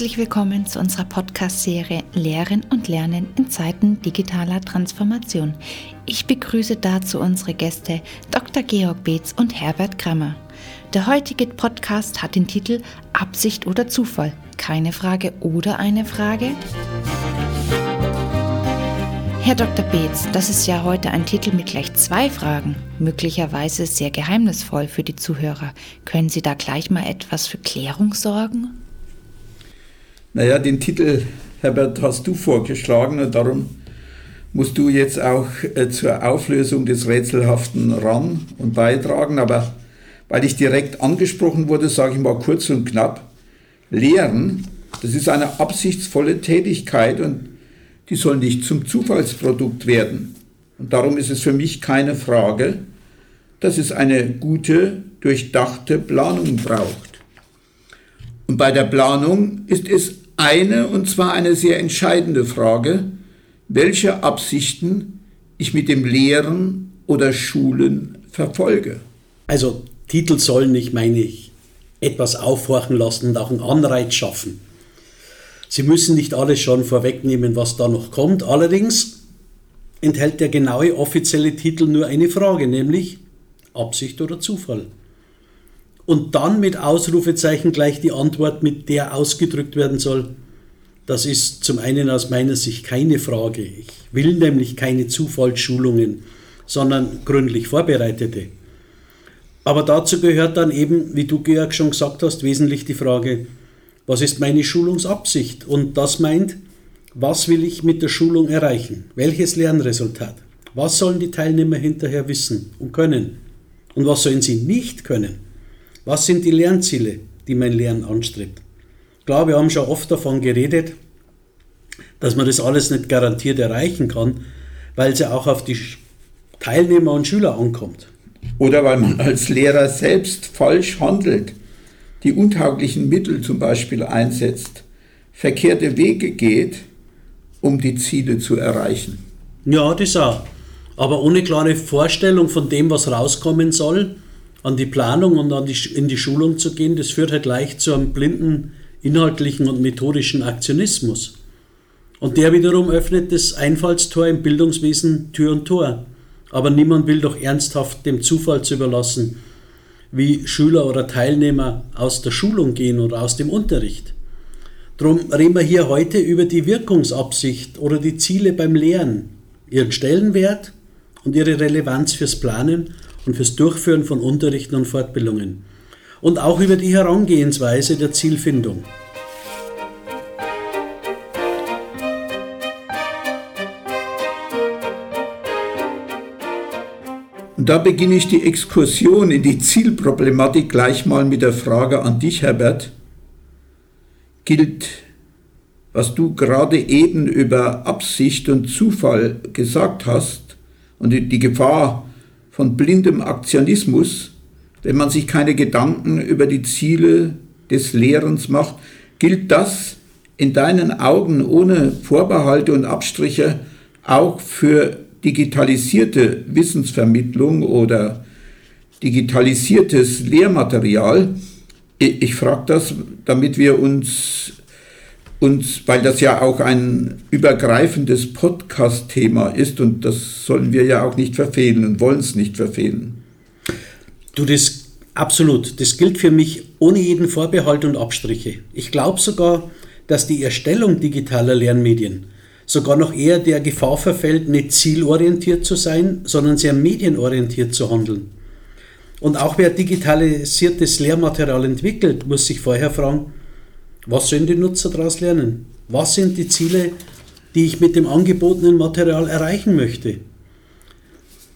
Herzlich willkommen zu unserer Podcast-Serie Lehren und Lernen in Zeiten digitaler Transformation. Ich begrüße dazu unsere Gäste Dr. Georg Beetz und Herbert Krammer. Der heutige Podcast hat den Titel Absicht oder Zufall? Keine Frage oder eine Frage? Herr Dr. Beetz, das ist ja heute ein Titel mit gleich zwei Fragen, möglicherweise sehr geheimnisvoll für die Zuhörer. Können Sie da gleich mal etwas für Klärung sorgen? Naja, den Titel, Herbert, hast du vorgeschlagen und darum musst du jetzt auch äh, zur Auflösung des Rätselhaften ran und beitragen. Aber weil ich direkt angesprochen wurde, sage ich mal kurz und knapp, Lehren, das ist eine absichtsvolle Tätigkeit und die soll nicht zum Zufallsprodukt werden. Und darum ist es für mich keine Frage, dass es eine gute, durchdachte Planung braucht. Und bei der Planung ist es eine, und zwar eine sehr entscheidende Frage, welche Absichten ich mit dem Lehren oder Schulen verfolge. Also Titel sollen nicht, meine ich, etwas aufhorchen lassen und auch einen Anreiz schaffen. Sie müssen nicht alles schon vorwegnehmen, was da noch kommt. Allerdings enthält der genaue offizielle Titel nur eine Frage, nämlich Absicht oder Zufall. Und dann mit Ausrufezeichen gleich die Antwort, mit der ausgedrückt werden soll, das ist zum einen aus meiner Sicht keine Frage. Ich will nämlich keine Zufallsschulungen, sondern gründlich vorbereitete. Aber dazu gehört dann eben, wie du Georg schon gesagt hast, wesentlich die Frage, was ist meine Schulungsabsicht? Und das meint, was will ich mit der Schulung erreichen? Welches Lernresultat? Was sollen die Teilnehmer hinterher wissen und können? Und was sollen sie nicht können? Was sind die Lernziele, die mein Lernen anstrebt? Klar, wir haben schon oft davon geredet, dass man das alles nicht garantiert erreichen kann, weil es ja auch auf die Teilnehmer und Schüler ankommt. Oder weil man als Lehrer selbst falsch handelt, die untauglichen Mittel zum Beispiel einsetzt, verkehrte Wege geht, um die Ziele zu erreichen. Ja, das auch. Aber ohne klare Vorstellung von dem, was rauskommen soll, an die Planung und an die, in die Schulung zu gehen, das führt halt leicht zu einem blinden inhaltlichen und methodischen Aktionismus. Und der wiederum öffnet das Einfallstor im Bildungswesen Tür und Tor. Aber niemand will doch ernsthaft dem Zufall zu überlassen, wie Schüler oder Teilnehmer aus der Schulung gehen oder aus dem Unterricht. Darum reden wir hier heute über die Wirkungsabsicht oder die Ziele beim Lehren, ihren Stellenwert und ihre Relevanz fürs Planen und fürs Durchführen von Unterrichten und Fortbildungen und auch über die Herangehensweise der Zielfindung. Und da beginne ich die Exkursion in die Zielproblematik gleich mal mit der Frage an dich, Herbert. Gilt, was du gerade eben über Absicht und Zufall gesagt hast und die Gefahr von blindem Aktionismus, wenn man sich keine Gedanken über die Ziele des Lehrens macht, gilt das in deinen Augen ohne Vorbehalte und Abstriche auch für digitalisierte Wissensvermittlung oder digitalisiertes Lehrmaterial? Ich frage das, damit wir uns, uns, weil das ja auch ein übergreifendes Podcast-Thema ist und das sollen wir ja auch nicht verfehlen und wollen es nicht verfehlen. Du, das absolut. Das gilt für mich ohne jeden Vorbehalt und Abstriche. Ich glaube sogar, dass die Erstellung digitaler Lernmedien sogar noch eher der Gefahr verfällt, nicht zielorientiert zu sein, sondern sehr medienorientiert zu handeln. Und auch wer digitalisiertes Lehrmaterial entwickelt, muss sich vorher fragen, was sollen die Nutzer daraus lernen? Was sind die Ziele, die ich mit dem angebotenen Material erreichen möchte?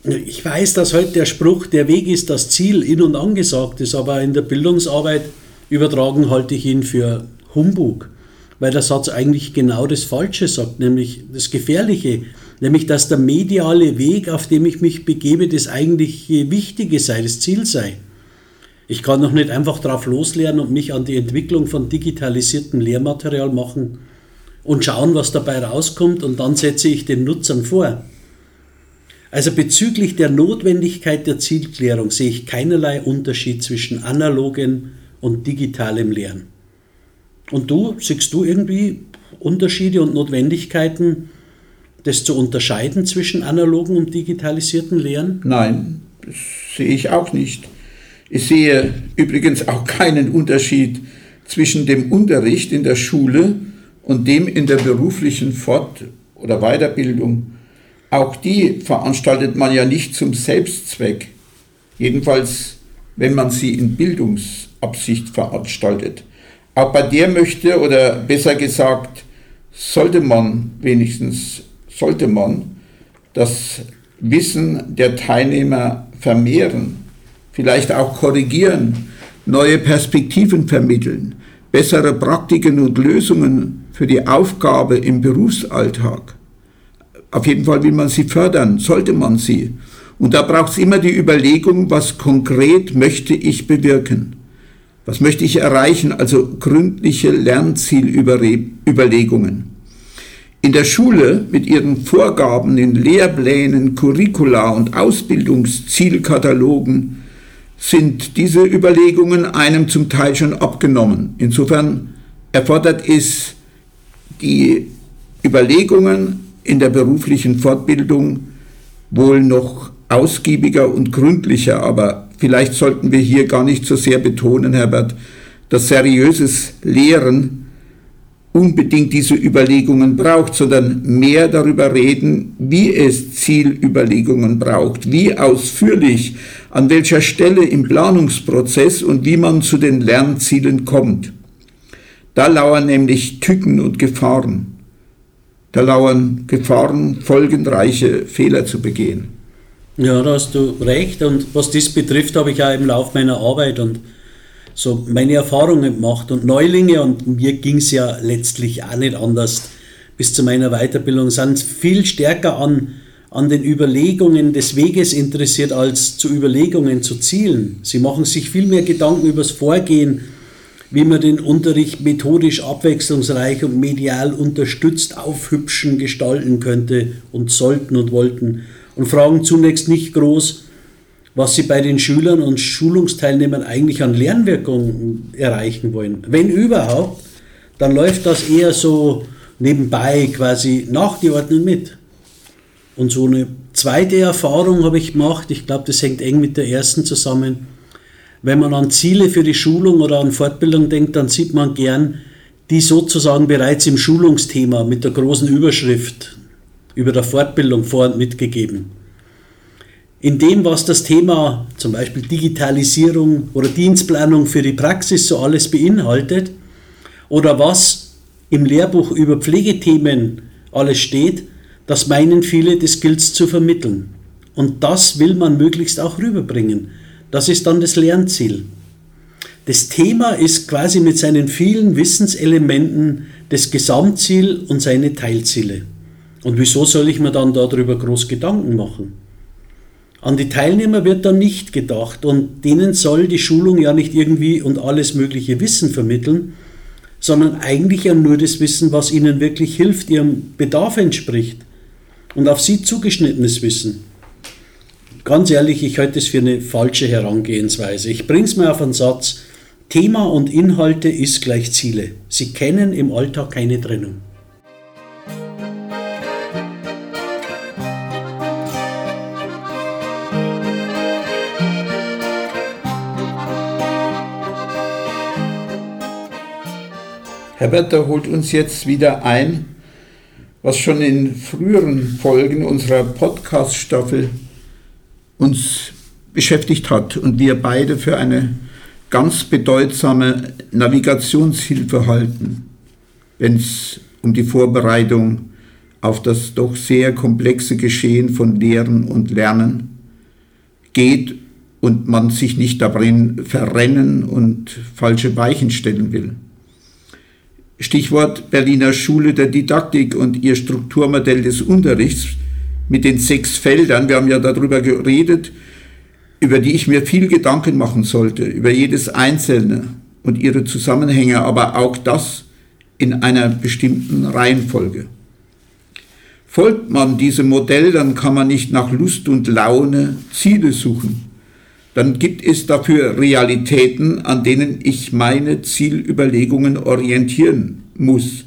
Ich weiß, dass heute der Spruch, der Weg ist das Ziel, in und angesagt ist, aber in der Bildungsarbeit übertragen halte ich ihn für Humbug, weil der Satz eigentlich genau das Falsche sagt, nämlich das Gefährliche, nämlich dass der mediale Weg, auf dem ich mich begebe, das eigentlich Wichtige sei, das Ziel sei. Ich kann noch nicht einfach drauf loslernen und mich an die Entwicklung von digitalisiertem Lehrmaterial machen und schauen, was dabei rauskommt und dann setze ich den Nutzern vor. Also bezüglich der Notwendigkeit der Zielklärung sehe ich keinerlei Unterschied zwischen analogem und digitalem Lernen. Und du, siehst du irgendwie Unterschiede und Notwendigkeiten, das zu unterscheiden zwischen analogen und digitalisierten Lehren? Nein, sehe ich auch nicht. Ich sehe übrigens auch keinen Unterschied zwischen dem Unterricht in der Schule und dem in der beruflichen Fort- oder Weiterbildung. Auch die veranstaltet man ja nicht zum Selbstzweck, jedenfalls wenn man sie in Bildungsabsicht veranstaltet. Auch bei der möchte, oder besser gesagt, sollte man wenigstens, sollte man das Wissen der Teilnehmer vermehren, vielleicht auch korrigieren, neue Perspektiven vermitteln, bessere Praktiken und Lösungen für die Aufgabe im Berufsalltag. Auf jeden Fall will man sie fördern, sollte man sie. Und da braucht es immer die Überlegung, was konkret möchte ich bewirken. Was möchte ich erreichen? Also gründliche Lernzielüberlegungen. In der Schule mit ihren Vorgaben in Lehrplänen, Curricula und Ausbildungszielkatalogen sind diese Überlegungen einem zum Teil schon abgenommen. Insofern erfordert es die Überlegungen in der beruflichen Fortbildung wohl noch ausgiebiger und gründlicher, aber vielleicht sollten wir hier gar nicht so sehr betonen, Herbert, dass seriöses Lehren unbedingt diese Überlegungen braucht, sondern mehr darüber reden, wie es Zielüberlegungen braucht, wie ausführlich, an welcher Stelle im Planungsprozess und wie man zu den Lernzielen kommt. Da lauern nämlich Tücken und Gefahren. Da lauern Gefahren, folgenreiche Fehler zu begehen. Ja, da hast du recht. Und was das betrifft, habe ich auch im Laufe meiner Arbeit und so meine Erfahrungen gemacht. Und Neulinge, und mir ging es ja letztlich auch nicht anders bis zu meiner Weiterbildung, sind viel stärker an, an den Überlegungen des Weges interessiert als zu Überlegungen zu Zielen. Sie machen sich viel mehr Gedanken über das Vorgehen, wie man den Unterricht methodisch abwechslungsreich und medial unterstützt aufhübschen, gestalten könnte und sollten und wollten und fragen zunächst nicht groß, was sie bei den Schülern und Schulungsteilnehmern eigentlich an Lernwirkung erreichen wollen. Wenn überhaupt, dann läuft das eher so nebenbei quasi nachgeordnet mit. Und so eine zweite Erfahrung habe ich gemacht, ich glaube, das hängt eng mit der ersten zusammen. Wenn man an Ziele für die Schulung oder an Fortbildung denkt, dann sieht man gern die sozusagen bereits im Schulungsthema mit der großen Überschrift über der Fortbildung vor und mitgegeben in dem, was das Thema zum Beispiel Digitalisierung oder Dienstplanung für die Praxis so alles beinhaltet oder was im Lehrbuch über Pflegethemen alles steht, das meinen viele, das gilt zu vermitteln. Und das will man möglichst auch rüberbringen. Das ist dann das Lernziel. Das Thema ist quasi mit seinen vielen Wissenselementen das Gesamtziel und seine Teilziele. Und wieso soll ich mir dann darüber groß Gedanken machen? An die Teilnehmer wird dann nicht gedacht und denen soll die Schulung ja nicht irgendwie und alles mögliche Wissen vermitteln, sondern eigentlich ja nur das Wissen, was ihnen wirklich hilft, ihrem Bedarf entspricht und auf sie zugeschnittenes Wissen. Ganz ehrlich, ich halte es für eine falsche Herangehensweise. Ich bringe es mir auf einen Satz. Thema und Inhalte ist gleich Ziele. Sie kennen im Alltag keine Trennung. Herbert holt uns jetzt wieder ein, was schon in früheren Folgen unserer Podcast-Staffel uns beschäftigt hat und wir beide für eine ganz bedeutsame Navigationshilfe halten, wenn es um die Vorbereitung auf das doch sehr komplexe Geschehen von Lehren und Lernen geht und man sich nicht darin verrennen und falsche Weichen stellen will. Stichwort Berliner Schule der Didaktik und ihr Strukturmodell des Unterrichts mit den sechs Feldern. Wir haben ja darüber geredet, über die ich mir viel Gedanken machen sollte, über jedes einzelne und ihre Zusammenhänge, aber auch das in einer bestimmten Reihenfolge. Folgt man diesem Modell, dann kann man nicht nach Lust und Laune Ziele suchen, dann gibt es dafür Realitäten, an denen ich meine Zielüberlegungen orientieren muss.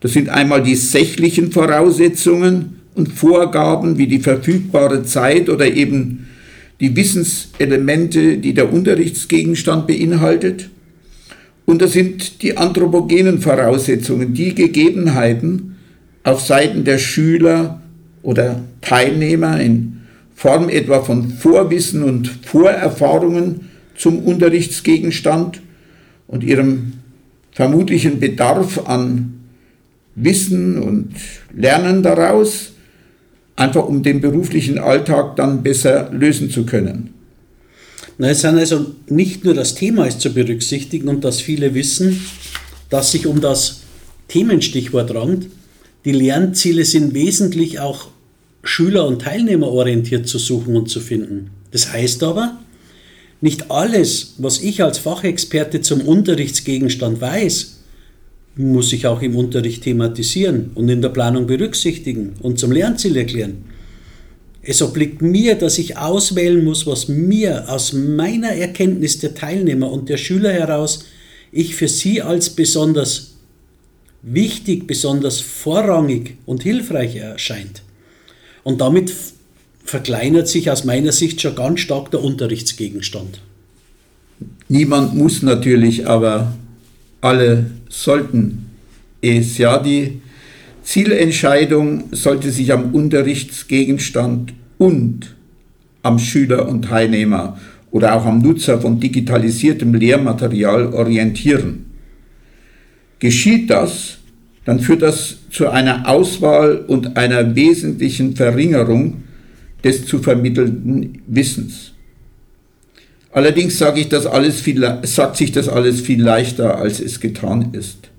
Das sind einmal die sächlichen Voraussetzungen und Vorgaben wie die verfügbare Zeit oder eben die Wissenselemente, die der Unterrichtsgegenstand beinhaltet. Und das sind die anthropogenen Voraussetzungen, die Gegebenheiten auf Seiten der Schüler oder Teilnehmer in Form etwa von Vorwissen und Vorerfahrungen zum Unterrichtsgegenstand und ihrem vermutlichen Bedarf an Wissen und Lernen daraus, einfach um den beruflichen Alltag dann besser lösen zu können. Na, es sind also nicht nur das Thema ist zu berücksichtigen und dass viele wissen, dass sich um das Themenstichwort rankt. Die Lernziele sind wesentlich auch schüler- und teilnehmerorientiert zu suchen und zu finden. Das heißt aber, nicht alles, was ich als Fachexperte zum Unterrichtsgegenstand weiß, muss ich auch im Unterricht thematisieren und in der Planung berücksichtigen und zum Lernziel erklären. Es obliegt mir, dass ich auswählen muss, was mir aus meiner Erkenntnis der Teilnehmer und der Schüler heraus ich für sie als besonders wichtig, besonders vorrangig und hilfreich erscheint. Und damit verkleinert sich aus meiner Sicht schon ganz stark der Unterrichtsgegenstand. Niemand muss natürlich, aber alle sollten es. Ja, die Zielentscheidung sollte sich am Unterrichtsgegenstand und am Schüler und Teilnehmer oder auch am Nutzer von digitalisiertem Lehrmaterial orientieren. Geschieht das, dann führt das zu einer Auswahl und einer wesentlichen Verringerung des zu vermittelnden Wissens. Allerdings sage ich das alles viel, sagt sich das alles viel leichter, als es getan ist.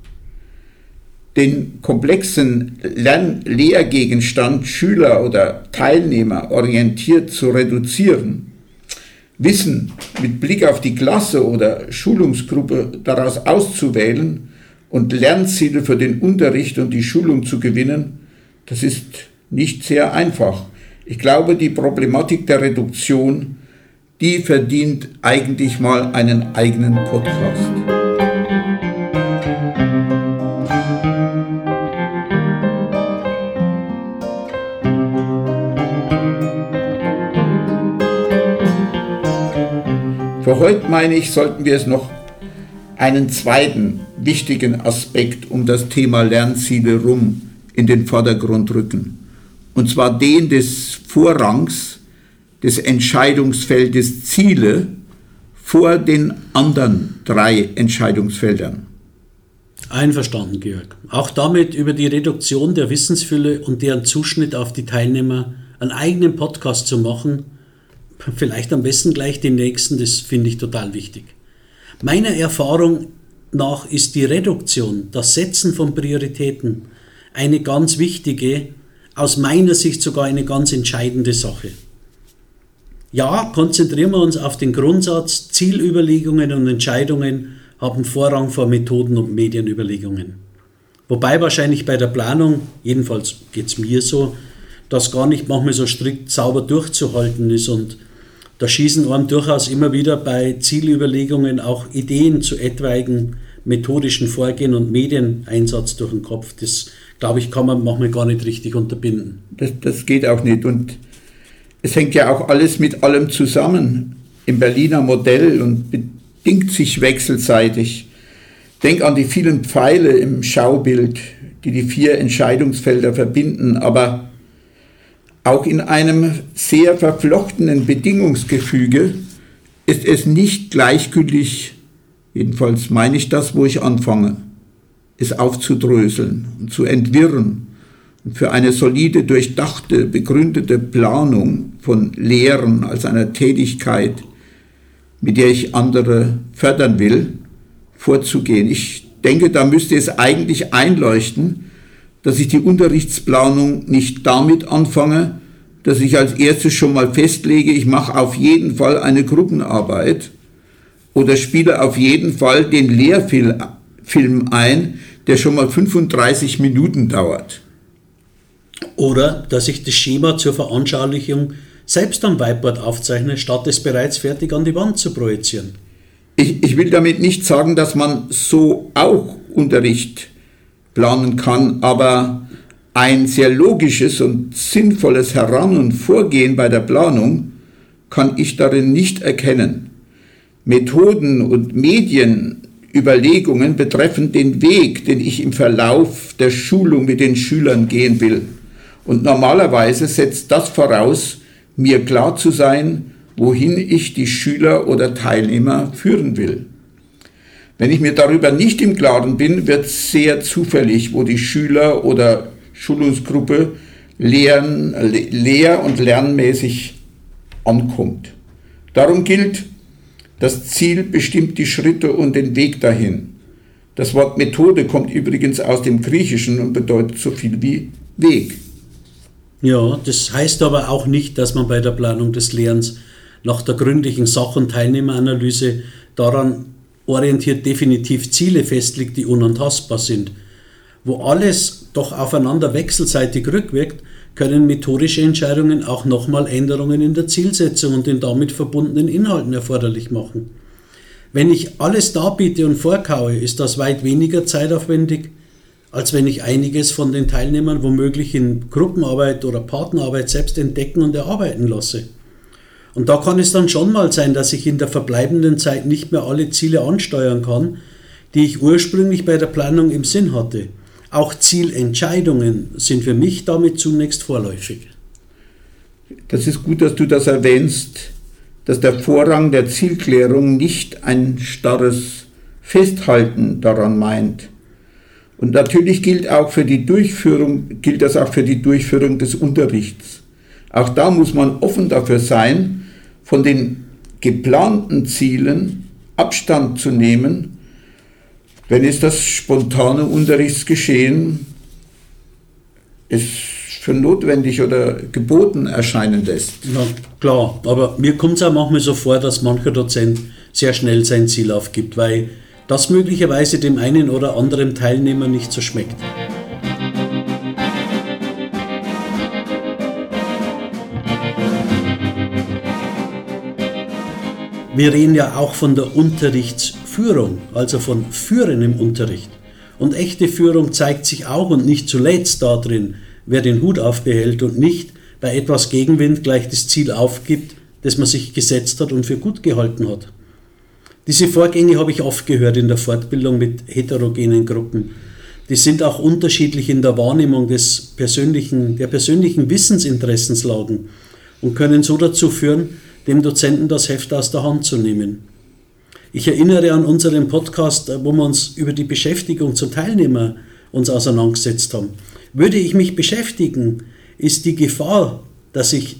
Den komplexen Lern Lehrgegenstand Schüler oder Teilnehmer orientiert zu reduzieren, Wissen mit Blick auf die Klasse oder Schulungsgruppe daraus auszuwählen und Lernziele für den Unterricht und die Schulung zu gewinnen, das ist nicht sehr einfach. Ich glaube, die Problematik der Reduktion, die verdient eigentlich mal einen eigenen Podcast. Für heute meine ich, sollten wir es noch einen zweiten wichtigen Aspekt um das Thema Lernziele rum in den Vordergrund rücken. Und zwar den des Vorrangs des Entscheidungsfeldes Ziele vor den anderen drei Entscheidungsfeldern. Einverstanden, Georg. Auch damit über die Reduktion der Wissensfülle und deren Zuschnitt auf die Teilnehmer einen eigenen Podcast zu machen, vielleicht am besten gleich den nächsten, das finde ich total wichtig. Meiner Erfahrung nach ist die Reduktion, das Setzen von Prioritäten eine ganz wichtige, aus meiner Sicht sogar eine ganz entscheidende Sache. Ja, konzentrieren wir uns auf den Grundsatz, Zielüberlegungen und Entscheidungen haben Vorrang vor Methoden und Medienüberlegungen. Wobei wahrscheinlich bei der Planung, jedenfalls geht es mir so, das gar nicht manchmal so strikt sauber durchzuhalten ist und da schießen einem durchaus immer wieder bei Zielüberlegungen auch Ideen zu etwaigen methodischen Vorgehen und Medieneinsatz durch den Kopf. Das, glaube ich, kann man manchmal gar nicht richtig unterbinden. Das, das geht auch nicht. Und es hängt ja auch alles mit allem zusammen im Berliner Modell und bedingt sich wechselseitig. Denk an die vielen Pfeile im Schaubild, die die vier Entscheidungsfelder verbinden, aber auch in einem sehr verflochtenen Bedingungsgefüge ist es nicht gleichgültig, jedenfalls meine ich das, wo ich anfange, es aufzudröseln und zu entwirren und für eine solide, durchdachte, begründete Planung von Lehren als einer Tätigkeit, mit der ich andere fördern will, vorzugehen. Ich denke, da müsste es eigentlich einleuchten, dass ich die Unterrichtsplanung nicht damit anfange, dass ich als erstes schon mal festlege, ich mache auf jeden Fall eine Gruppenarbeit oder spiele auf jeden Fall den Lehrfilm ein, der schon mal 35 Minuten dauert. Oder dass ich das Schema zur Veranschaulichung selbst am Whiteboard aufzeichnen, statt es bereits fertig an die Wand zu projizieren. Ich, ich will damit nicht sagen, dass man so auch Unterricht planen kann, aber ein sehr logisches und sinnvolles Heran- und Vorgehen bei der Planung kann ich darin nicht erkennen. Methoden und Medienüberlegungen betreffen den Weg, den ich im Verlauf der Schulung mit den Schülern gehen will. Und normalerweise setzt das voraus, mir klar zu sein, wohin ich die Schüler oder Teilnehmer führen will. Wenn ich mir darüber nicht im Klaren bin, wird sehr zufällig, wo die Schüler oder Schulungsgruppe lehren, lehr- und lernmäßig ankommt. Darum gilt, das Ziel bestimmt die Schritte und den Weg dahin. Das Wort Methode kommt übrigens aus dem Griechischen und bedeutet so viel wie Weg. Ja, das heißt aber auch nicht, dass man bei der Planung des Lernens nach der gründlichen Sach- und Teilnehmeranalyse daran orientiert definitiv Ziele festlegt, die unantastbar sind. Wo alles doch aufeinander wechselseitig rückwirkt, können methodische Entscheidungen auch nochmal Änderungen in der Zielsetzung und den damit verbundenen Inhalten erforderlich machen. Wenn ich alles darbiete und vorkaue, ist das weit weniger zeitaufwendig, als wenn ich einiges von den Teilnehmern womöglich in Gruppenarbeit oder Partnerarbeit selbst entdecken und erarbeiten lasse. Und da kann es dann schon mal sein, dass ich in der verbleibenden Zeit nicht mehr alle Ziele ansteuern kann, die ich ursprünglich bei der Planung im Sinn hatte. Auch Zielentscheidungen sind für mich damit zunächst vorläufig. Das ist gut, dass du das erwähnst, dass der Vorrang der Zielklärung nicht ein starres Festhalten daran meint, und natürlich gilt auch für die Durchführung, gilt das auch für die Durchführung des Unterrichts. Auch da muss man offen dafür sein, von den geplanten Zielen Abstand zu nehmen, wenn es das spontane Unterrichtsgeschehen es für notwendig oder geboten erscheinen lässt. Na klar, aber mir kommt es auch manchmal so vor, dass mancher Dozent sehr schnell sein Ziel aufgibt, weil das möglicherweise dem einen oder anderen Teilnehmer nicht so schmeckt. Wir reden ja auch von der Unterrichtsführung, also von Führen im Unterricht. Und echte Führung zeigt sich auch und nicht zuletzt darin, wer den Hut aufbehält und nicht bei etwas Gegenwind gleich das Ziel aufgibt, das man sich gesetzt hat und für gut gehalten hat. Diese Vorgänge habe ich oft gehört in der Fortbildung mit heterogenen Gruppen. Die sind auch unterschiedlich in der Wahrnehmung des persönlichen, der persönlichen Wissensinteressenslagen und können so dazu führen, dem Dozenten das Heft aus der Hand zu nehmen. Ich erinnere an unseren Podcast, wo wir uns über die Beschäftigung zum Teilnehmer uns auseinandergesetzt haben. Würde ich mich beschäftigen, ist die Gefahr, dass ich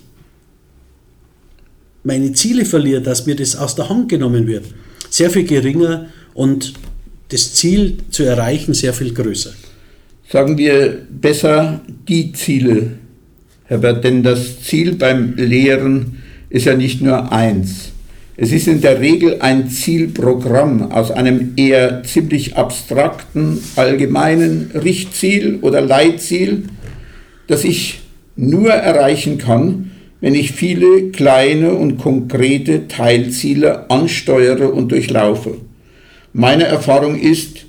meine Ziele verliere, dass mir das aus der Hand genommen wird, sehr viel geringer und das Ziel zu erreichen sehr viel größer. Sagen wir besser die Ziele, Herbert, denn das Ziel beim Lehren ist ja nicht nur eins. Es ist in der Regel ein Zielprogramm aus einem eher ziemlich abstrakten, allgemeinen Richtziel oder Leitziel, das ich nur erreichen kann, wenn ich viele kleine und konkrete Teilziele ansteuere und durchlaufe. Meine Erfahrung ist,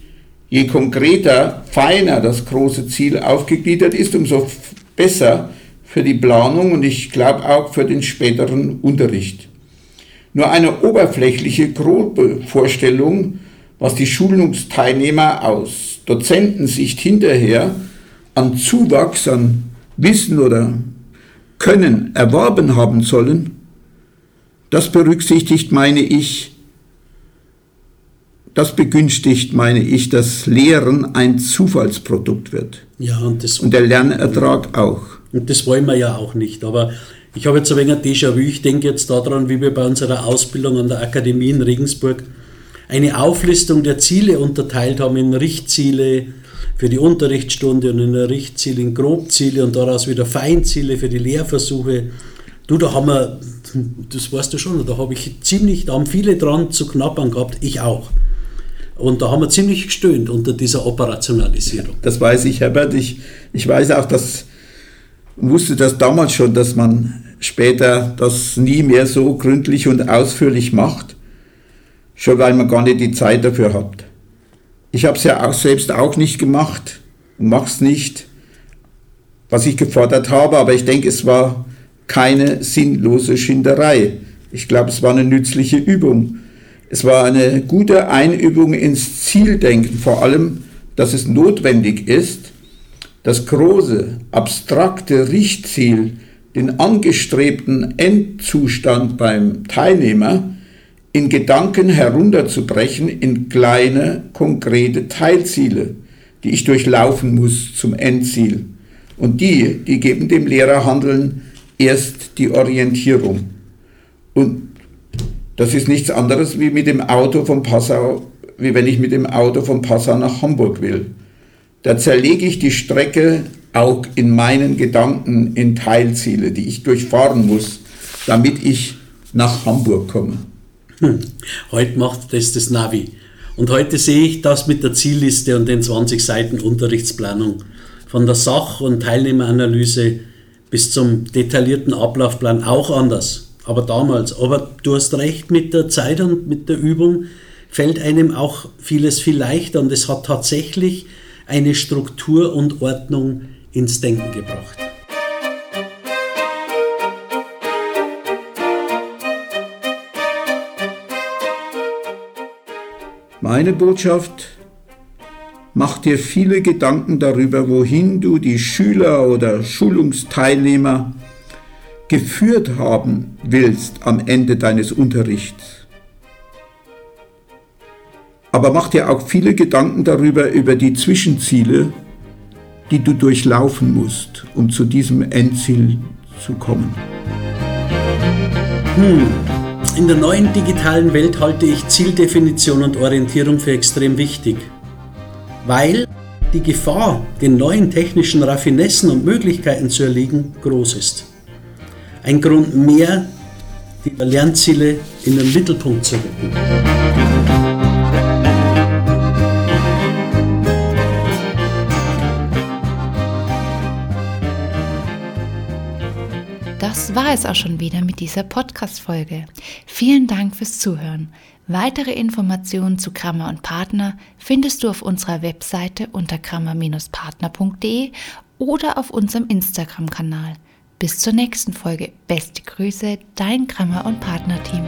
je konkreter, feiner das große Ziel aufgegliedert ist, umso besser für die Planung und ich glaube auch für den späteren Unterricht. Nur eine oberflächliche, grobe Vorstellung, was die Schulungsteilnehmer aus Dozentensicht hinterher an Zuwachs an Wissen oder können erworben haben sollen, das berücksichtigt, meine ich, das begünstigt, meine ich, dass Lehren ein Zufallsprodukt wird. Ja, und, das, und der Lernertrag auch. Und das wollen wir ja auch nicht. Aber ich habe jetzt ein wenig ein Déjà-vu. Ich denke jetzt daran, wie wir bei unserer Ausbildung an der Akademie in Regensburg eine Auflistung der Ziele unterteilt haben in Richtziele, für die Unterrichtsstunde und in Richtziele in Grobziele und daraus wieder Feinziele für die Lehrversuche. Du, da haben wir, das weißt du schon, da habe ich ziemlich, da haben viele dran zu knappern gehabt, ich auch. Und da haben wir ziemlich gestöhnt unter dieser Operationalisierung. Das weiß ich, Herbert. Ich, ich weiß auch, dass, wusste das damals schon, dass man später das nie mehr so gründlich und ausführlich macht, schon weil man gar nicht die Zeit dafür hat. Ich habe es ja auch selbst auch nicht gemacht und mache es nicht, was ich gefordert habe, aber ich denke, es war keine sinnlose Schinderei. Ich glaube, es war eine nützliche Übung. Es war eine gute Einübung ins Zieldenken, vor allem, dass es notwendig ist, das große, abstrakte Richtziel, den angestrebten Endzustand beim Teilnehmer in Gedanken herunterzubrechen in kleine, konkrete Teilziele, die ich durchlaufen muss zum Endziel. Und die, die geben dem Lehrerhandeln erst die Orientierung. Und das ist nichts anderes wie mit dem Auto von Passau, wie wenn ich mit dem Auto von Passau nach Hamburg will. Da zerlege ich die Strecke auch in meinen Gedanken in Teilziele, die ich durchfahren muss, damit ich nach Hamburg komme. Hm. Heute macht das das Navi. Und heute sehe ich das mit der Zielliste und den 20 Seiten Unterrichtsplanung. Von der Sach- und Teilnehmeranalyse bis zum detaillierten Ablaufplan auch anders. Aber damals. Aber du hast recht, mit der Zeit und mit der Übung fällt einem auch vieles viel leichter und es hat tatsächlich eine Struktur und Ordnung ins Denken gebracht. Meine Botschaft, mach dir viele Gedanken darüber, wohin du die Schüler oder Schulungsteilnehmer geführt haben willst am Ende deines Unterrichts. Aber mach dir auch viele Gedanken darüber, über die Zwischenziele, die du durchlaufen musst, um zu diesem Endziel zu kommen. Hm. In der neuen digitalen Welt halte ich Zieldefinition und Orientierung für extrem wichtig, weil die Gefahr, den neuen technischen Raffinessen und Möglichkeiten zu erliegen, groß ist. Ein Grund mehr, die Lernziele in den Mittelpunkt zu rücken. War es auch schon wieder mit dieser Podcast-Folge. Vielen Dank fürs Zuhören. Weitere Informationen zu Grammer und Partner findest du auf unserer Webseite unter grammer-partner.de oder auf unserem Instagram-Kanal. Bis zur nächsten Folge. Beste Grüße, dein Grammer- und Partner-Team.